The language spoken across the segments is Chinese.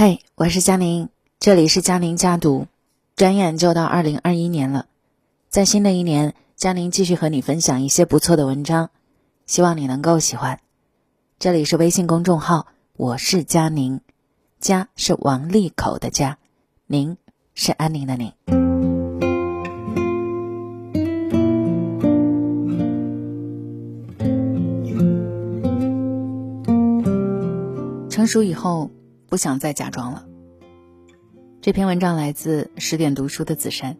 嘿，我是佳宁，这里是佳宁家读。转眼就到二零二一年了，在新的一年，佳宁继续和你分享一些不错的文章，希望你能够喜欢。这里是微信公众号，我是佳宁，家是王利口的家，宁是安宁的宁。成熟以后。不想再假装了。这篇文章来自十点读书的子珊，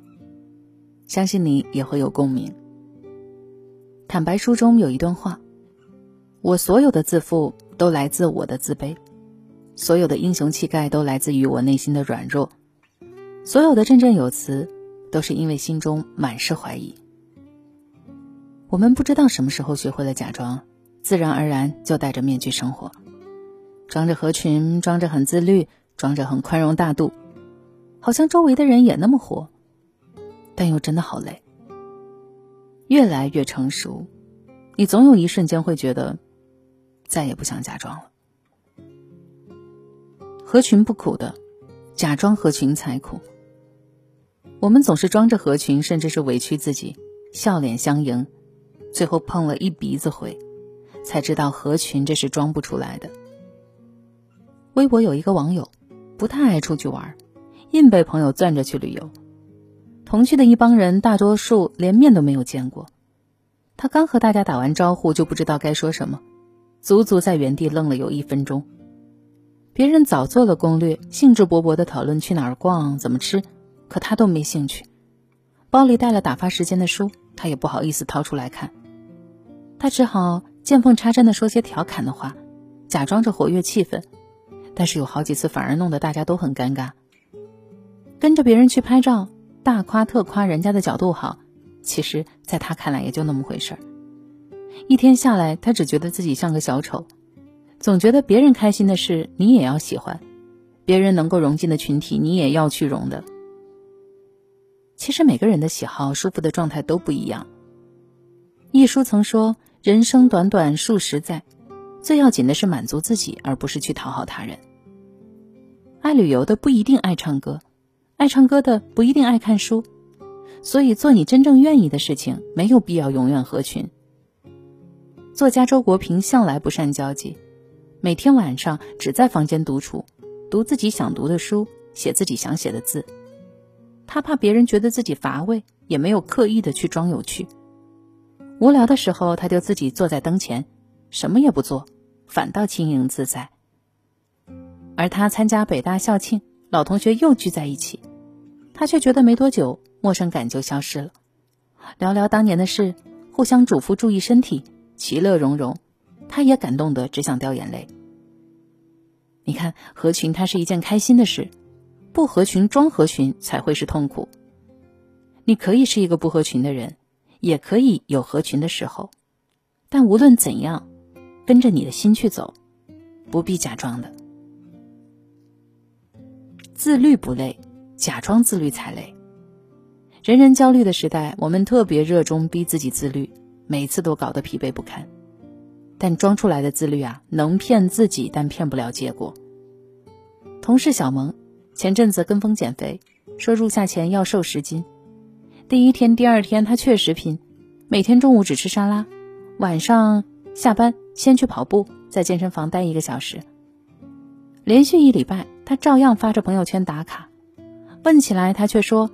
相信你也会有共鸣。坦白书中有一段话：“我所有的自负都来自我的自卑，所有的英雄气概都来自于我内心的软弱，所有的振振有词都是因为心中满是怀疑。”我们不知道什么时候学会了假装，自然而然就戴着面具生活。装着合群，装着很自律，装着很宽容大度，好像周围的人也那么活，但又真的好累。越来越成熟，你总有一瞬间会觉得，再也不想假装了。合群不苦的，假装合群才苦。我们总是装着合群，甚至是委屈自己，笑脸相迎，最后碰了一鼻子灰，才知道合群这是装不出来的。微博有一个网友，不太爱出去玩，硬被朋友攥着去旅游。同去的一帮人，大多数连面都没有见过。他刚和大家打完招呼，就不知道该说什么，足足在原地愣了有一分钟。别人早做了攻略，兴致勃勃地讨论去哪儿逛、怎么吃，可他都没兴趣。包里带了打发时间的书，他也不好意思掏出来看。他只好见缝插针地说些调侃的话，假装着活跃气氛。但是有好几次反而弄得大家都很尴尬。跟着别人去拍照，大夸特夸人家的角度好，其实在他看来也就那么回事儿。一天下来，他只觉得自己像个小丑，总觉得别人开心的事你也要喜欢，别人能够融进的群体你也要去融的。其实每个人的喜好、舒服的状态都不一样。一书曾说：“人生短短数十载，最要紧的是满足自己，而不是去讨好他人。”爱旅游的不一定爱唱歌，爱唱歌的不一定爱看书，所以做你真正愿意的事情，没有必要永远合群。作家周国平向来不善交际，每天晚上只在房间独处，读自己想读的书，写自己想写的字。他怕别人觉得自己乏味，也没有刻意的去装有趣。无聊的时候，他就自己坐在灯前，什么也不做，反倒轻盈自在。而他参加北大校庆，老同学又聚在一起，他却觉得没多久，陌生感就消失了。聊聊当年的事，互相嘱咐注意身体，其乐融融，他也感动得只想掉眼泪。你看，合群它是一件开心的事，不合群装合群才会是痛苦。你可以是一个不合群的人，也可以有合群的时候，但无论怎样，跟着你的心去走，不必假装的。自律不累，假装自律才累。人人焦虑的时代，我们特别热衷逼自己自律，每次都搞得疲惫不堪。但装出来的自律啊，能骗自己，但骗不了结果。同事小萌前阵子跟风减肥，说入夏前要瘦十斤。第一天、第二天，他确实拼，每天中午只吃沙拉，晚上下班先去跑步，在健身房待一个小时。连续一礼拜，他照样发着朋友圈打卡。问起来，他却说：“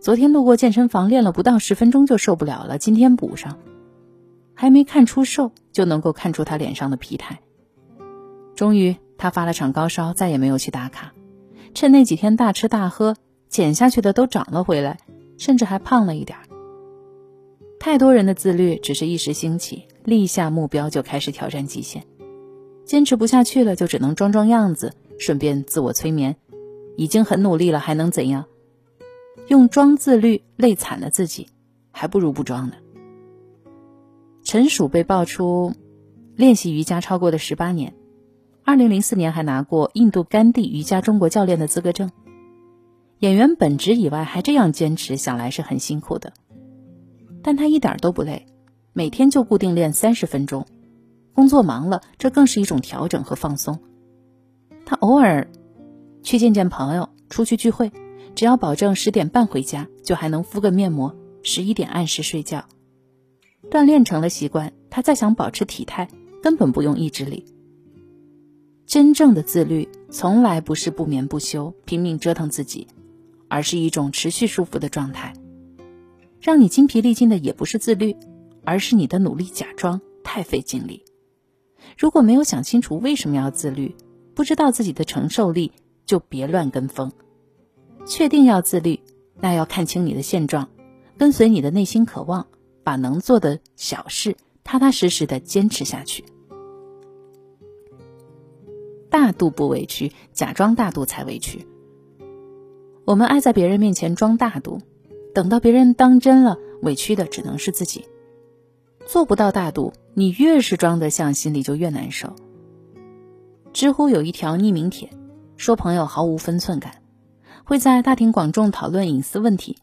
昨天路过健身房练了不到十分钟就受不了了，今天补上。”还没看出瘦，就能够看出他脸上的疲态。终于，他发了场高烧，再也没有去打卡。趁那几天大吃大喝，减下去的都长了回来，甚至还胖了一点。太多人的自律只是一时兴起，立下目标就开始挑战极限。坚持不下去了，就只能装装样子，顺便自我催眠。已经很努力了，还能怎样？用装自律累惨了自己，还不如不装呢。陈数被爆出练习瑜伽超过了十八年，二零零四年还拿过印度甘地瑜伽中国教练的资格证。演员本职以外还这样坚持，想来是很辛苦的。但他一点都不累，每天就固定练三十分钟。工作忙了，这更是一种调整和放松。他偶尔去见见朋友，出去聚会，只要保证十点半回家，就还能敷个面膜，十一点按时睡觉。锻炼成了习惯，他再想保持体态，根本不用意志力。真正的自律，从来不是不眠不休、拼命折腾自己，而是一种持续舒服的状态。让你精疲力尽的也不是自律，而是你的努力假装太费精力。如果没有想清楚为什么要自律，不知道自己的承受力，就别乱跟风。确定要自律，那要看清你的现状，跟随你的内心渴望，把能做的小事踏踏实实的坚持下去。大度不委屈，假装大度才委屈。我们爱在别人面前装大度。等到别人当真了，委屈的只能是自己。做不到大度，你越是装得像，心里就越难受。知乎有一条匿名帖，说朋友毫无分寸感，会在大庭广众讨论隐私问题，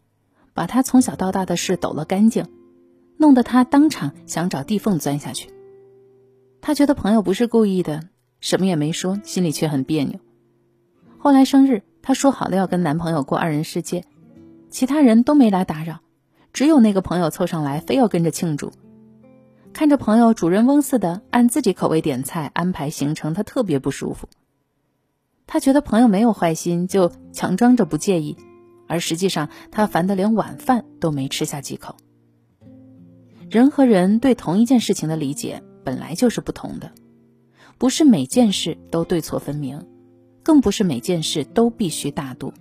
把他从小到大的事抖了干净，弄得他当场想找地缝钻下去。他觉得朋友不是故意的，什么也没说，心里却很别扭。后来生日，她说好了要跟男朋友过二人世界。其他人都没来打扰，只有那个朋友凑上来，非要跟着庆祝。看着朋友主人翁似的按自己口味点菜、安排行程，他特别不舒服。他觉得朋友没有坏心，就强装着不介意，而实际上他烦得连晚饭都没吃下几口。人和人对同一件事情的理解本来就是不同的，不是每件事都对错分明，更不是每件事都必须大度。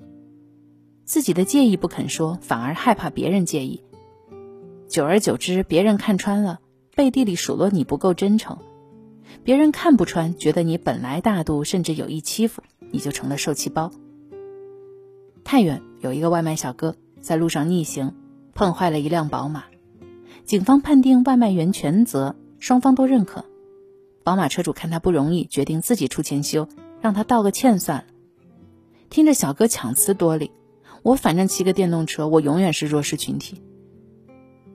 自己的介意不肯说，反而害怕别人介意。久而久之，别人看穿了，背地里数落你不够真诚；别人看不穿，觉得你本来大度，甚至有意欺负，你就成了受气包。太原有一个外卖小哥在路上逆行，碰坏了一辆宝马，警方判定外卖员全责，双方都认可。宝马车主看他不容易，决定自己出钱修，让他道个歉算了。听着小哥强词夺理。我反正骑个电动车，我永远是弱势群体。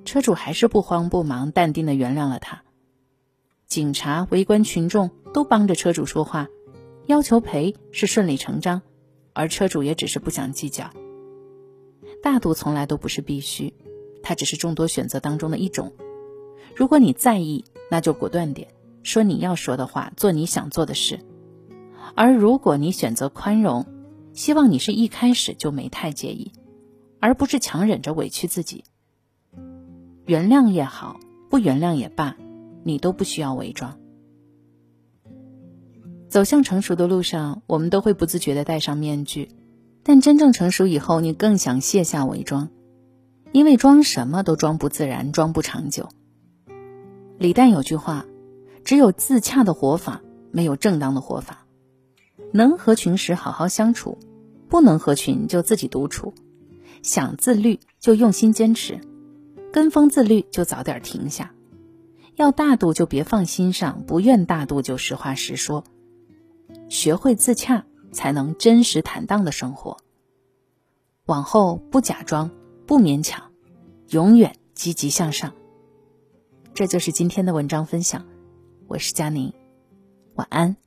车主还是不慌不忙、淡定的原谅了他。警察、围观群众都帮着车主说话，要求赔是顺理成章，而车主也只是不想计较。大度从来都不是必须，它只是众多选择当中的一种。如果你在意，那就果断点，说你要说的话，做你想做的事。而如果你选择宽容，希望你是一开始就没太介意，而不是强忍着委屈自己。原谅也好，不原谅也罢，你都不需要伪装。走向成熟的路上，我们都会不自觉的戴上面具，但真正成熟以后，你更想卸下伪装，因为装什么都装不自然，装不长久。李诞有句话：“只有自洽的活法，没有正当的活法。”能合群时好好相处，不能合群就自己独处。想自律就用心坚持，跟风自律就早点停下。要大度就别放心上，不愿大度就实话实说。学会自洽，才能真实坦荡的生活。往后不假装，不勉强，永远积极向上。这就是今天的文章分享，我是佳宁，晚安。